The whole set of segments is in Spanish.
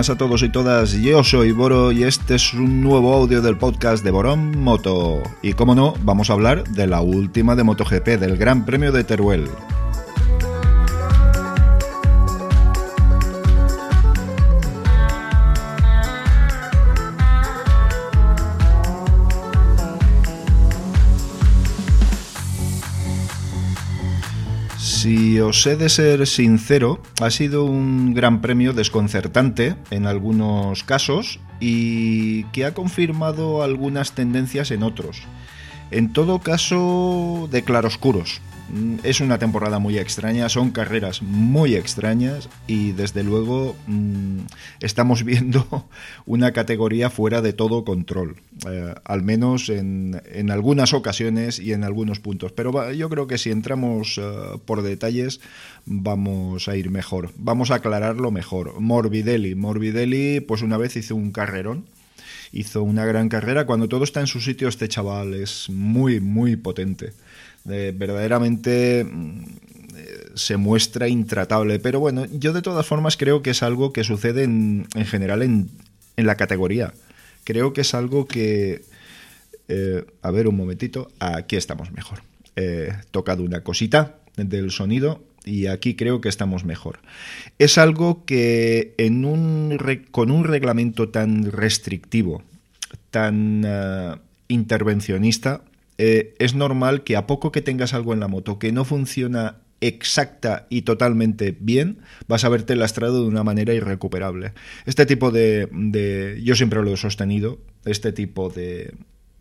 buenas a todos y todas. Yo soy Boro y este es un nuevo audio del podcast de Borón Moto. Y como no, vamos a hablar de la última de MotoGP, del Gran Premio de Teruel. Os he de ser sincero, ha sido un gran premio desconcertante en algunos casos y que ha confirmado algunas tendencias en otros. En todo caso, de claroscuros. Mm, es una temporada muy extraña, son carreras muy extrañas y desde luego mm, estamos viendo una categoría fuera de todo control, eh, al menos en, algunas ocasiones y en algunos puntos. Pero yo creo que si entramos eh, por detalles vamos a ir mejor, vamos a aclararlo mejor. Morbidelli, Morbidelli pues una vez hizo un carrerón hizo una gran carrera. Cuando todo está en su sitio, este chaval es muy, muy potente verdaderamente mm, se muestra intratable. Pero bueno, yo de todas formas creo que es algo que sucede en, general en, la categoría. Creo que es algo que... Eh, a ver un momentito, aquí estamos mejor. He tocado una cosita del sonido y aquí creo que estamos mejor. Es algo que en un, con un reglamento tan restrictivo, tan eh, intervencionista, eh, es normal que a poco que tengas algo en la moto que no funciona exacta y totalmente bien, vas a verte lastrado de una manera irrecuperable. Este tipo de, yo siempre lo he sostenido, este tipo de,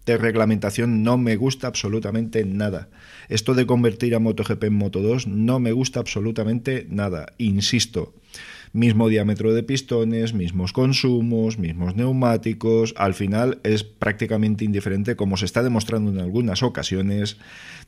de reglamentación no me gusta absolutamente nada. Esto de convertir a MotoGP en Moto 2 no me gusta absolutamente nada. Insisto, mismo diámetro de pistones, mismos consumos, mismos neumáticos, al final es prácticamente indiferente como se está demostrando en algunas ocasiones,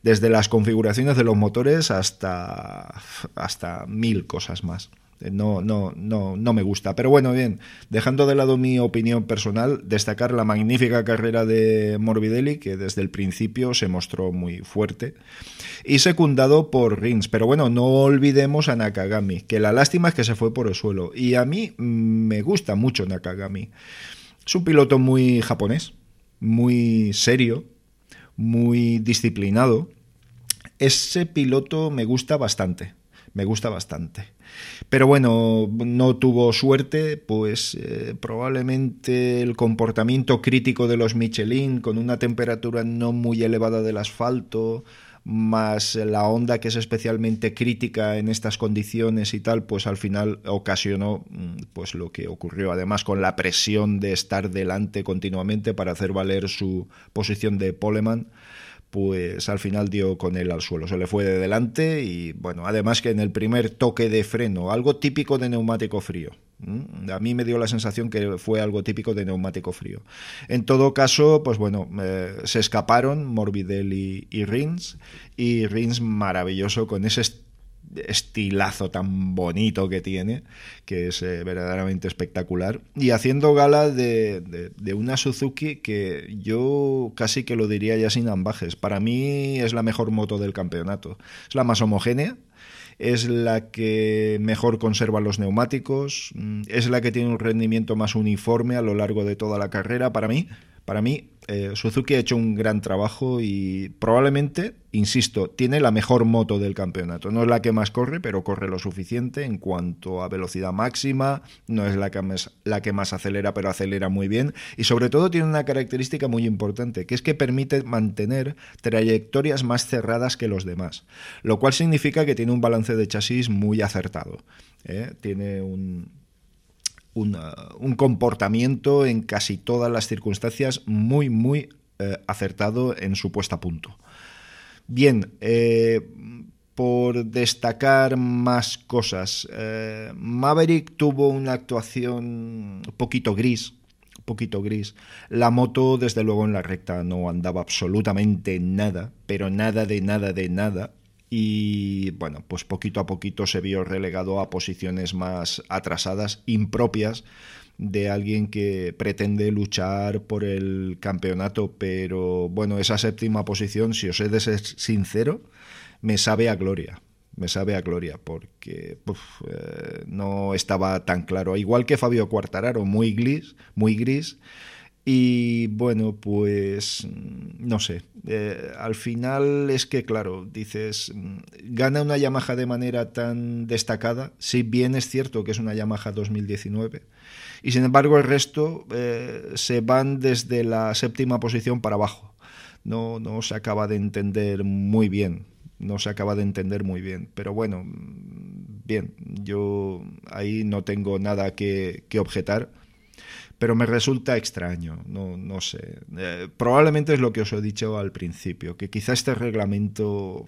desde las configuraciones de los motores hasta, hasta mil cosas más. No, no, no, no me gusta. Pero bueno, bien, dejando de lado mi opinión personal, destacar la magnífica carrera de Morbidelli, que desde el principio se mostró muy fuerte, y secundado por Rins. Pero bueno, no olvidemos a Nakagami, que la lástima es que se fue por el suelo. Y a mí me gusta mucho Nakagami. Es un piloto muy japonés, muy serio, muy disciplinado. Ese piloto me gusta bastante me gusta bastante. Pero bueno, no tuvo suerte, pues eh, probablemente el comportamiento crítico de los Michelin con una temperatura no muy elevada del asfalto, más la onda que es especialmente crítica en estas condiciones y tal, pues al final ocasionó mm, pues lo que ocurrió. Además con la presión de estar delante continuamente para hacer valer su posición de poleman pues al final dio con él al suelo, se le fue de delante y bueno, además que en el primer toque de freno, algo típico de neumático frío. A mí me dio la sensación que fue algo típico de neumático frío. En todo caso, pues bueno, eh, se escaparon Morbidelli y Rins, y Rins maravilloso con ese estilazo tan bonito que tiene, que es eh, verdaderamente espectacular, y haciendo gala de, una Suzuki que yo casi que lo diría ya sin ambajes. Para mí es la mejor moto del campeonato. Es la más homogénea, es la que mejor conserva los neumáticos, mm, es la que tiene un rendimiento más uniforme a lo largo de toda la carrera. Para mí, para mí eh, Suzuki ha hecho un gran trabajo y probablemente, insisto, tiene la mejor moto del campeonato. No es la que más corre, pero corre lo suficiente en cuanto a velocidad máxima, no es la que más, la que más acelera, pero acelera muy bien. Y sobre todo tiene una característica muy importante, que es que permite mantener trayectorias más cerradas que los demás, lo cual significa que tiene un balance de chasis muy acertado. ¿eh? Tiene un, un comportamiento en casi todas las circunstancias muy, muy eh, acertado en su puesta a punto. Bien, eh, por destacar más cosas, eh, Maverick tuvo una actuación poquito gris, poquito gris. La moto, desde luego, en la recta no andaba absolutamente nada, pero nada de nada de nada y bueno, pues poquito a poquito se vio relegado a posiciones más atrasadas, impropias de alguien que pretende luchar por el campeonato, pero bueno, esa séptima posición, si os he de ser sincero, me sabe a gloria. me sabe a gloria, porque eh, no estaba tan claro. Igual que Fabio Cuartararo, muy gris, muy gris. Y bueno, pues no sé. Eh, al final es que, claro, dices, gana una Yamaha de manera tan destacada. Si bien es cierto que es una Yamaha 2019. Y sin embargo, el resto eh, se van desde la séptima posición para abajo. No, no se acaba de entender muy bien no se acaba de entender muy bien. Pero bueno, bien, yo ahí no tengo nada que, objetar, pero me resulta extraño, no, no sé. Eh, probablemente es lo que os he dicho al principio, que quizá este reglamento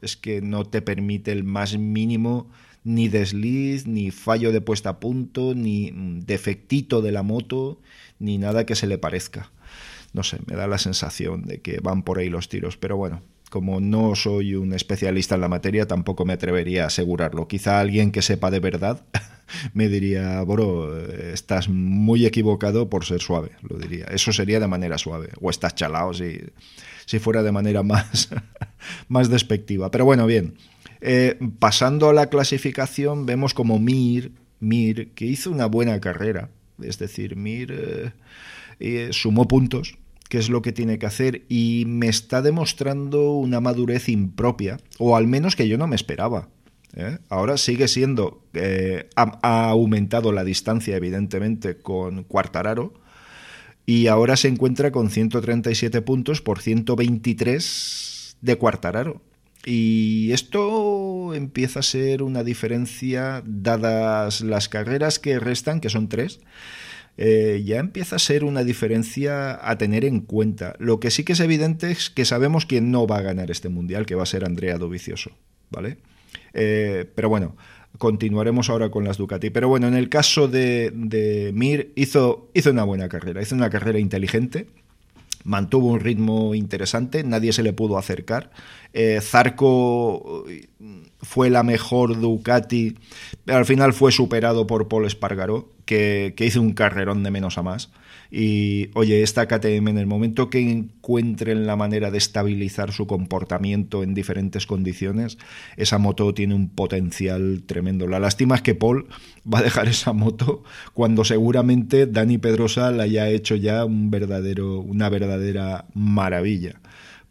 es que no te permite el más mínimo ni desliz, ni fallo de puesta a punto, ni defectito de la moto, ni nada que se le parezca. No sé, me da la sensación de que van por ahí los tiros, pero bueno, como no soy un especialista en la materia, tampoco me atrevería a asegurarlo. Quizá alguien que sepa de verdad me diría, bro, estás muy equivocado por ser suave, lo diría. Eso sería de manera suave. O estás chalado si, si fuera de manera más, más despectiva. Pero bueno, bien. Eh, pasando a la clasificación, vemos como Mir, Mir, que hizo una buena carrera. Es decir, Mir eh, eh, sumó puntos qué es lo que tiene que hacer y me está demostrando una madurez impropia, o al menos que yo no me esperaba. ¿Eh? Ahora sigue siendo, eh, ha, aumentado la distancia evidentemente con Cuartararo y ahora se encuentra con 137 puntos por 123 de Cuartararo. Y esto empieza a ser una diferencia dadas las carreras que restan, que son tres, eh, ya empieza a ser una diferencia a tener en cuenta. Lo que sí que es evidente es que sabemos quién no va a ganar este mundial, que va a ser Andrea Dovicioso, ¿vale? Eh, pero bueno, continuaremos ahora con las Ducati. Pero bueno, en el caso de, Mir, hizo, hizo una buena carrera, hizo una carrera inteligente, mantuvo un ritmo interesante, nadie se le pudo acercar. Eh, Zarco fue la mejor Ducati, pero al final fue superado por Paul Espargaró, que, hizo un carrerón de menos a más. Y oye, esta KTM en el momento que encuentren la manera de estabilizar su comportamiento en diferentes condiciones, esa moto tiene un potencial tremendo. La lástima es que Paul va a dejar esa moto cuando seguramente Dani Pedrosa la haya hecho ya un verdadero, una verdadera maravilla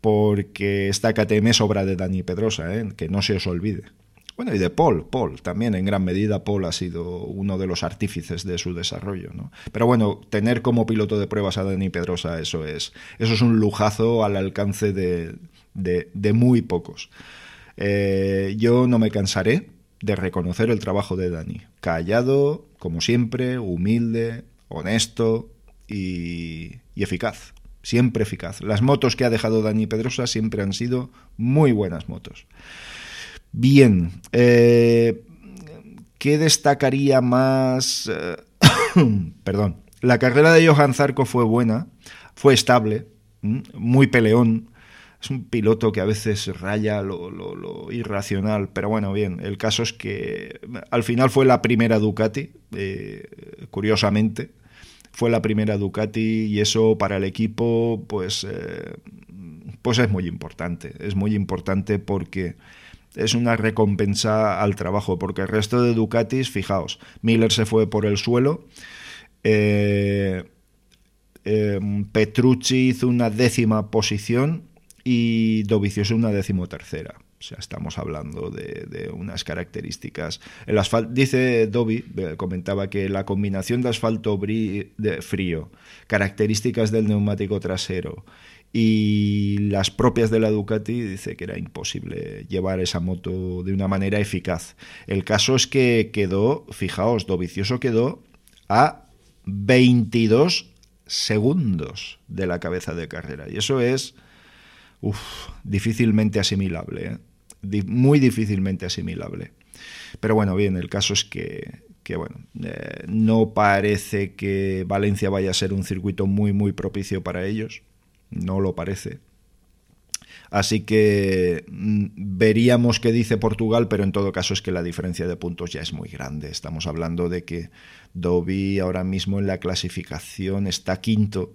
porque esta KTM es obra de Dani Pedrosa, ¿eh? que no se os olvide. Bueno, y de Paul, Paul, también en gran medida Paul ha sido uno de los artífices de su desarrollo, ¿no? Pero bueno, tener como piloto de pruebas a Dani Pedrosa, eso es, eso es un lujazo al alcance de, de, muy pocos. Eh, yo no me cansaré de reconocer el trabajo de Dani. Callado, como siempre, humilde, honesto y, y eficaz siempre eficaz. Las motos que ha dejado Dani Pedrosa siempre han sido muy buenas motos. Bien, eh, ¿qué destacaría más? Perdón, la carrera de Johan Zarco fue buena, fue estable, muy peleón. Es un piloto que a veces raya lo, irracional, pero bueno, bien, el caso es que al final fue la primera Ducati, eh, curiosamente, fue la primera Ducati y eso para el equipo pues, eh, pues es muy importante. Es muy importante porque es una recompensa al trabajo, porque el resto de Ducatis, fijaos, Miller se fue por el suelo, eh, eh, Petrucci hizo una décima posición y Dovizioso una decimotercera. O sea, estamos hablando de, unas características. El asfalto, dice Dobby, eh, comentaba que la combinación de asfalto frío, características del neumático trasero y las propias de la Ducati, dice que era imposible llevar esa moto de una manera eficaz. El caso es que quedó, fijaos, Dovicioso quedó a 22 segundos de la cabeza de carrera. Y eso es difícilmente asimilable. ¿eh? muy difícilmente asimilable. Pero bueno, bien, el caso es que, bueno, eh, no parece que Valencia vaya a ser un circuito muy, muy propicio para ellos. No lo parece. Así que mm, veríamos qué dice Portugal, pero en todo caso es que la diferencia de puntos ya es muy grande. Estamos hablando de que Dobby ahora mismo en la clasificación está quinto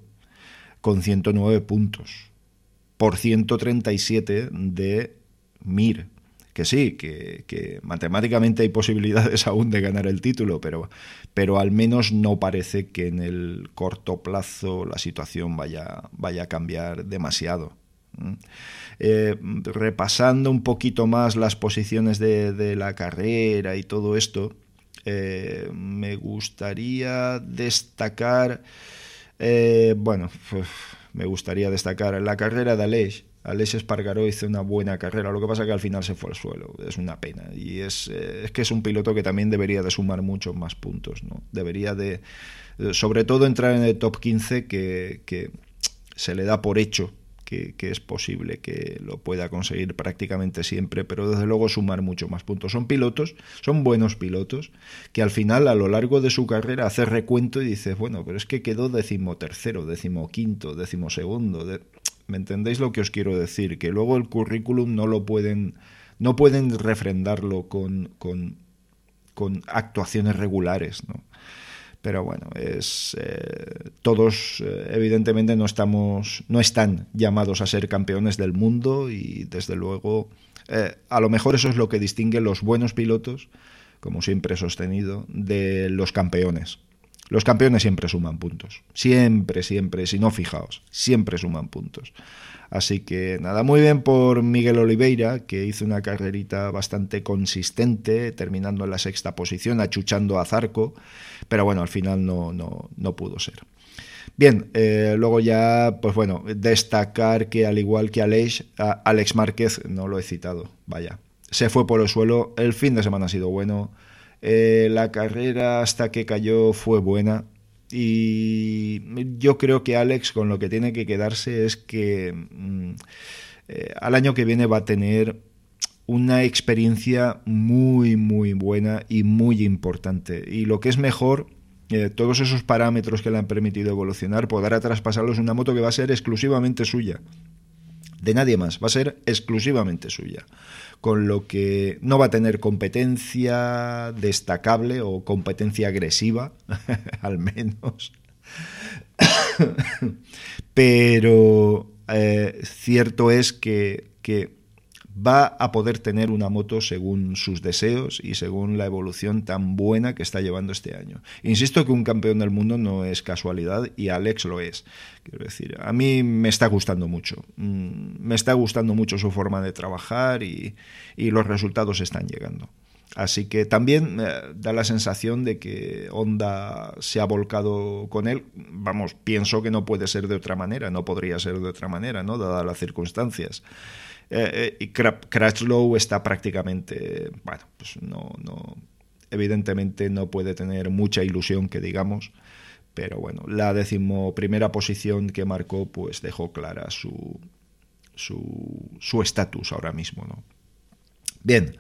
con 109 puntos por 137 de Mir, que sí, que, matemáticamente hay posibilidades aún de ganar el título, pero, pero al menos no parece que en el corto plazo la situación vaya, vaya a cambiar demasiado. Eh, repasando un poquito más las posiciones de, la carrera y todo esto, eh, me gustaría destacar, eh, bueno, me gustaría destacar la carrera de Aleix, Aleix Espargaró hizo una buena carrera, lo que pasa es que al final se fue al suelo, es una pena. Y es, eh, es que es un piloto que también debería de sumar muchos más puntos, ¿no? Debería de, sobre todo entrar en el top 15 que, se le da por hecho que, que, es posible que lo pueda conseguir prácticamente siempre, pero desde luego sumar mucho más puntos. Son pilotos, son buenos pilotos, que al final a lo largo de su carrera hace recuento y dices, bueno, pero es que quedó decimotercero, decimoquinto, decimosegundo. De... ¿Me entendéis lo que os quiero decir? Que luego el currículum no lo pueden, no pueden refrendarlo con, con, actuaciones regulares, ¿no? Pero bueno, es eh, todos eh, evidentemente no estamos, no están llamados a ser campeones del mundo y desde luego eh, a lo mejor eso es lo que distingue los buenos pilotos, como siempre he sostenido, de los campeones. Los campeones siempre suman puntos. Siempre, siempre. Si no, fijaos, siempre suman puntos. Así que nada, muy bien por Miguel Oliveira, que hizo una carrerita bastante consistente, terminando en la sexta posición, achuchando a Zarco, pero bueno, al final no, no, no pudo ser. Bien, eh, luego ya, pues bueno, destacar que al igual que Alex, Alex Márquez, no lo he citado, vaya, se fue por el suelo, el fin de semana ha sido bueno, eh, la carrera hasta que cayó fue buena y yo creo que Alex con lo que tiene que quedarse es que mm, eh, al año que viene va a tener una experiencia muy muy buena y muy importante. Y lo que es mejor eh, todos esos parámetros que le han permitido evolucionar podrá traspasarlos. En una moto que va a ser exclusivamente suya de nadie más, va a ser exclusivamente suya con lo que no va a tener competencia destacable o competencia agresiva, al menos. Pero eh, cierto es que, que va a poder tener una moto según sus deseos y según la evolución tan buena que está llevando este año. Insisto que un campeón del mundo no es casualidad y Alex lo es. Quiero decir, a mí me está gustando mucho. Mm, me está gustando mucho su forma de trabajar y, los resultados están llegando. Así que también eh, da la sensación de que Honda se ha volcado con él. Vamos, pienso que no puede ser de otra manera, no podría ser de otra manera, ¿no? Dadas las circunstancias. Eh, eh, y Crashlow está prácticamente, bueno, pues no, no, evidentemente no puede tener mucha ilusión que digamos, pero bueno, la decimoprimera posición que marcó pues dejó clara su su estatus ahora mismo, ¿no? Bien,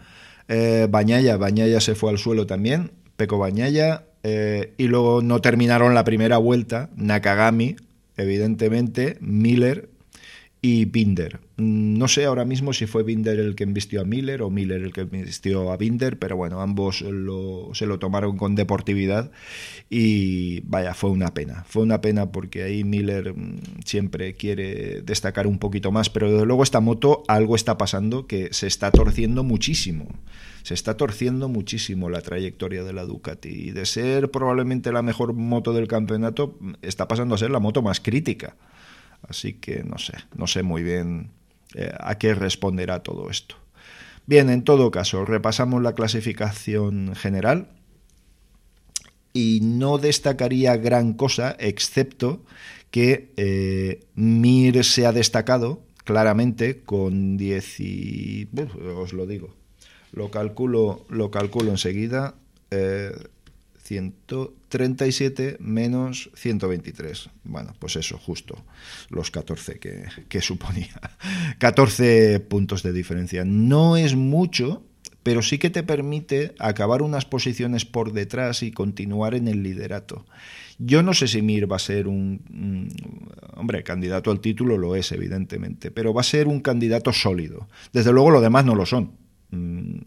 eh, Bañaya, Bañaya se fue al suelo también, Peco Bañaya, eh, y luego no terminaron la primera vuelta, Nakagami, evidentemente, Miller y Binder. Mm, no sé ahora mismo si fue Binder el que embistió a Miller o Miller el que embistió a Binder, pero bueno, ambos se lo tomaron con deportividad y vaya, fue una pena. Fue una pena porque ahí Miller mm, siempre quiere destacar un poquito más, pero desde luego esta moto algo está pasando que se está torciendo muchísimo. Se está torciendo muchísimo la trayectoria de la Ducati y de ser probablemente la mejor moto del campeonato está pasando a ser la moto más crítica. Así que no sé, no sé muy bien eh, a qué responderá todo esto. Bien, en todo caso, repasamos la clasificación general y no destacaría gran cosa, excepto que eh, Mir se ha destacado claramente con 10 y... os lo digo, lo calculo, lo calculo enseguida. Eh, 137 menos 123. Bueno, pues eso, justo los 14 que, suponía. 14 puntos de diferencia. No es mucho, pero sí que te permite acabar unas posiciones por detrás y continuar en el liderato. Yo no sé si Mir va a ser un, hombre, candidato al título lo es evidentemente, pero va a ser un candidato sólido. Desde luego lo demás no lo son.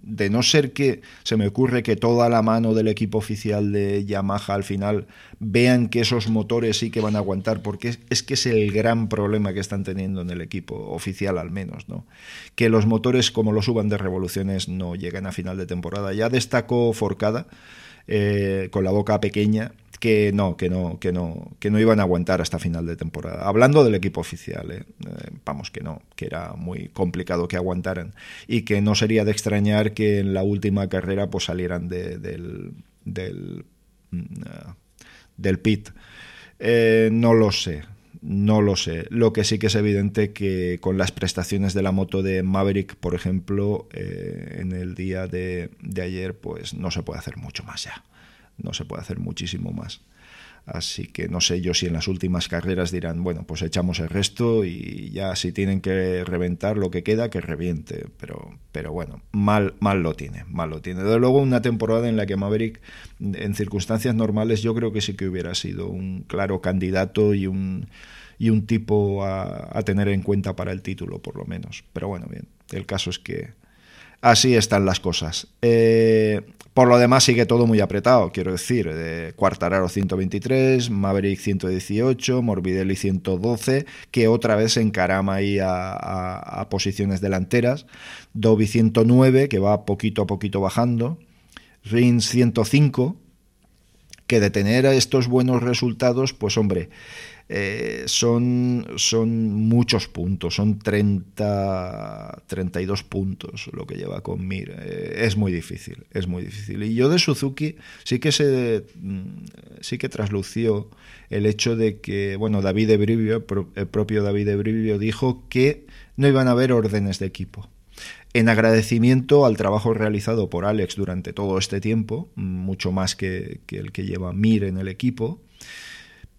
De no ser que se me ocurre que toda la mano del equipo oficial de Yamaha al final vean que esos motores sí que van a aguantar, porque es, que es el gran problema que están teniendo en el equipo oficial al menos, ¿no? Que los motores como los suban de revoluciones no llegan a final de temporada. Ya destacó Forcada eh, con la boca pequeña que no, que no, que no, que no iban a aguantar hasta final de temporada. Hablando del equipo oficial, ¿eh? Eh, vamos que no, que era muy complicado que aguantaran y que no sería de extrañar que en la última carrera pues salieran del del, mm, del pit. Eh, no lo sé, no lo sé. Lo que sí que es evidente que con las prestaciones de la moto de Maverick, por ejemplo, en el día de, de ayer, pues no se puede hacer mucho más ya no se puede hacer muchísimo más. Así que no sé yo si en las últimas carreras dirán, bueno, pues echamos el resto y ya si tienen que reventar lo que queda, que reviente. Pero, pero bueno, mal, mal lo tiene, mal lo tiene. Desde luego una temporada en la que Maverick, en circunstancias normales, yo creo que sí que hubiera sido un claro candidato y un, y un tipo a, a tener en cuenta para el título, por lo menos. Pero bueno, bien, el caso es que así están las cosas. Eh, por lo demás sigue todo muy apretado, quiero decir, de Cuartararo 123, Maverick 118, Morbidelli 112, que otra vez se encarama ahí a, posiciones delanteras, Dobby 109, que va poquito a poquito bajando, Rins 105, que de tener estos buenos resultados, pues hombre, eh, son, son muchos puntos, son 30, 32 puntos lo que lleva con Mir. Eh, es muy difícil, es muy difícil. Y yo de Suzuki sí que se mm, sí que traslució el hecho de que, bueno, David Ebrivio, el propio David Ebrivio dijo que no iban a haber órdenes de equipo. En agradecimiento al trabajo realizado por Alex durante todo este tiempo, mucho más que, el que lleva Mir en el equipo,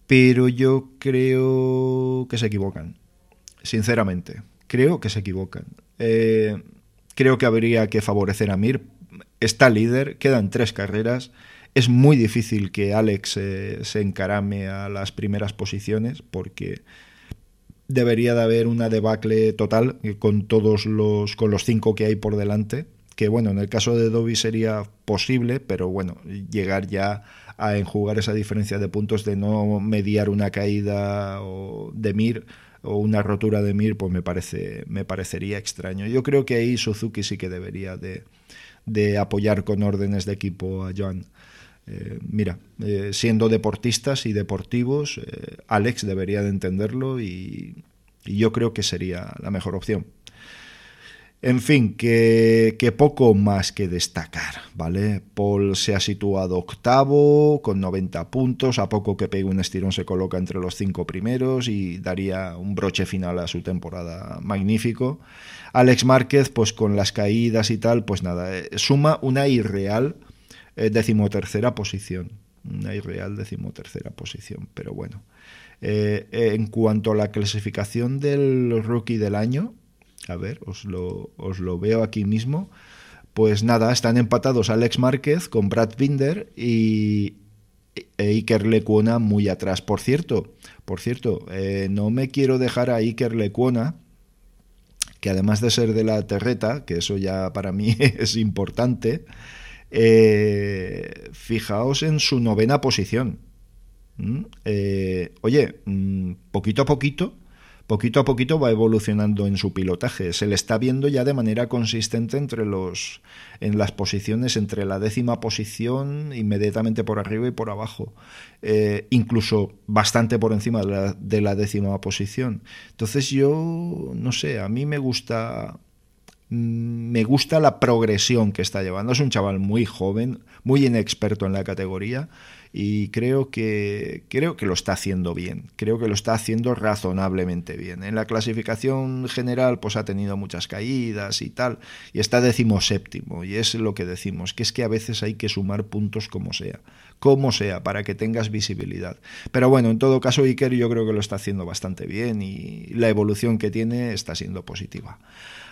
pero yo creo que se equivocan, sinceramente. Creo que se equivocan. Eh, creo que habría que favorecer a Mir. Está líder, quedan tres carreras. Es muy difícil que Alex eh, se encarame a las primeras posiciones porque debería de haber una debacle total con todos los con los cinco que hay por delante que bueno en el caso de Dobby sería posible pero bueno llegar ya a enjugar esa diferencia de puntos de no mediar una caída o de Mir o una rotura de Mir, pues me parece me parecería extraño. Yo creo que ahí Suzuki sí que debería de, de apoyar con órdenes de equipo a Joan. Eh, mira, eh, siendo deportistas y deportivos, eh, Alex debería de entenderlo y, yo creo que sería la mejor opción. En fin, que, poco más que destacar, ¿vale? Paul se ha situado octavo con 90 puntos, a poco que pegue un estirón se coloca entre los cinco primeros y daría un broche final a su temporada magnífico. Alex Márquez, pues con las caídas y tal, pues nada, suma una irreal decimotercera posición, una irreal decimotercera posición, pero bueno. Eh, en cuanto a la clasificación del rookie del año, a ver, os lo, os lo veo aquí mismo. Pues nada, están empatados Alex Márquez con Brad Binder y e Iker Lecuona muy atrás. Por cierto, por cierto, eh, no me quiero dejar a Iker Lecuona, que además de ser de la terreta, que eso ya para mí es importante, eh, fijaos en su novena posición. ¿Mm? Eh, oye, mm, poquito a poquito poquito a poquito va evolucionando en su pilotaje. Se le está viendo ya de manera consistente entre los en las posiciones entre la décima posición, inmediatamente por arriba y por abajo, eh, incluso bastante por encima de la, décima posición. Entonces yo no sé, a mí me gusta me gusta la progresión que está llevando. Es un chaval muy joven, muy inexperto en la categoría y creo que, creo que lo está haciendo bien, creo que lo está haciendo razonablemente bien. En la clasificación general pues ha tenido muchas caídas y tal, y está decimoséptimo, y es lo que decimos, que es que a veces hay que sumar puntos como sea, como sea, para que tengas visibilidad. Pero bueno, en todo caso Iker yo creo que lo está haciendo bastante bien y la evolución que tiene está siendo positiva.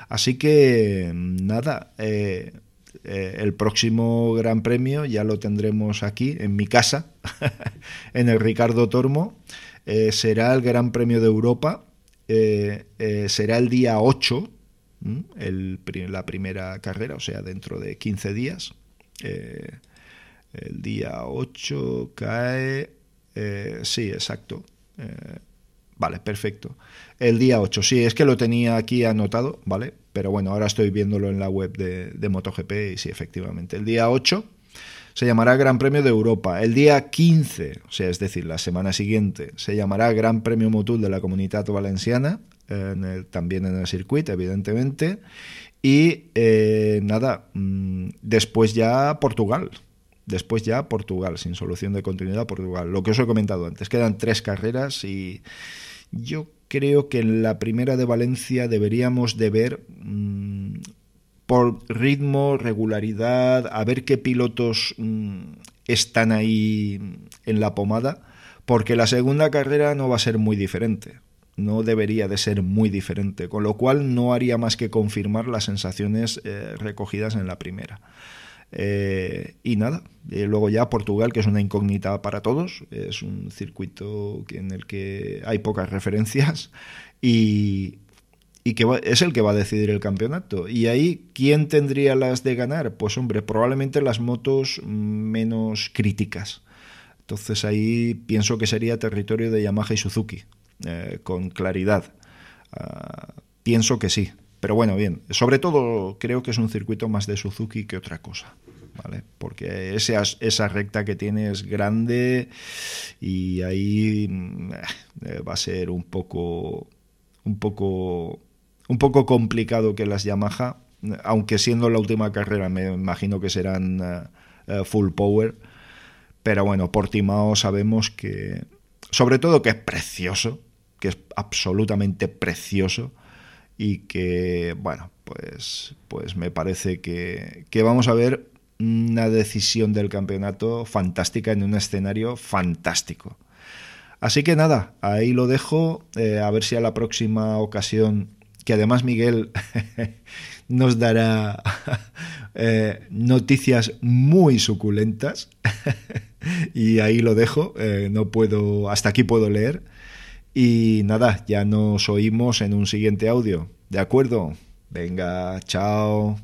Así que nada, eh, eh, el próximo Gran Premio ya lo tendremos aquí, en mi casa, en el Ricardo Tormo. Eh, será el Gran Premio de Europa. Será el día 8 el, la primera carrera, o sea, dentro de 15 días. El día 8 cae... Sí, exacto. Vale, perfecto. El día 8, sí, es que lo tenía aquí anotado, ¿vale? Pero bueno, ahora estoy viéndolo en la web de, de MotoGP y sí, efectivamente. El día 8 se llamará Gran Premio de Europa. El día 15, o sea, es decir, la semana siguiente, se llamará Gran Premio Motul de la Comunidad Valenciana, también en el circuito, evidentemente. Y eh, nada, mm, después ya Portugal. Después ya Portugal, sin solución de continuidad Portugal. Lo que os he comentado antes, quedan tres carreras y yo creo que en la primera de Valencia deberíamos de ver mm, por ritmo, regularidad, a ver qué pilotos mm, están ahí en la pomada, porque la segunda carrera no va a ser muy diferente no debería de ser muy diferente, con lo cual no haría más que confirmar las sensaciones eh, recogidas en la primera. Eh, y nada, eh, luego ya Portugal, que es una incógnita para todos, es un circuito en el que hay pocas referencias y, que es el que va a decidir el campeonato. Y ahí, ¿quién tendría las de ganar? Pues hombre, probablemente las motos menos críticas. Entonces ahí pienso que sería territorio de Yamaha y Suzuki. Eh, con claridad? Ah, pienso que sí. Pero bueno, bien. Sobre todo creo que es un circuito más de Suzuki que otra cosa. ¿Vale? Porque esa, esa recta que tiene es grande y ahí eh, va a ser un poco un poco un poco complicado que las Yamaha, aunque siendo la última carrera me imagino que serán eh, full power, pero bueno, Portimao sabemos que sobre todo que es precioso, que es absolutamente precioso y que, bueno, pues, pues me parece que, vamos a ver una decisión del campeonato fantástica en un escenario fantástico. Así que nada, ahí lo dejo, eh, a ver si a la próxima ocasión, que además Miguel nos dará eh, noticias muy suculentas, y ahí lo dejo, eh, no puedo, hasta aquí puedo leer. Y nada, ya nos oímos en un siguiente audio. ¿De acuerdo? Venga, chao.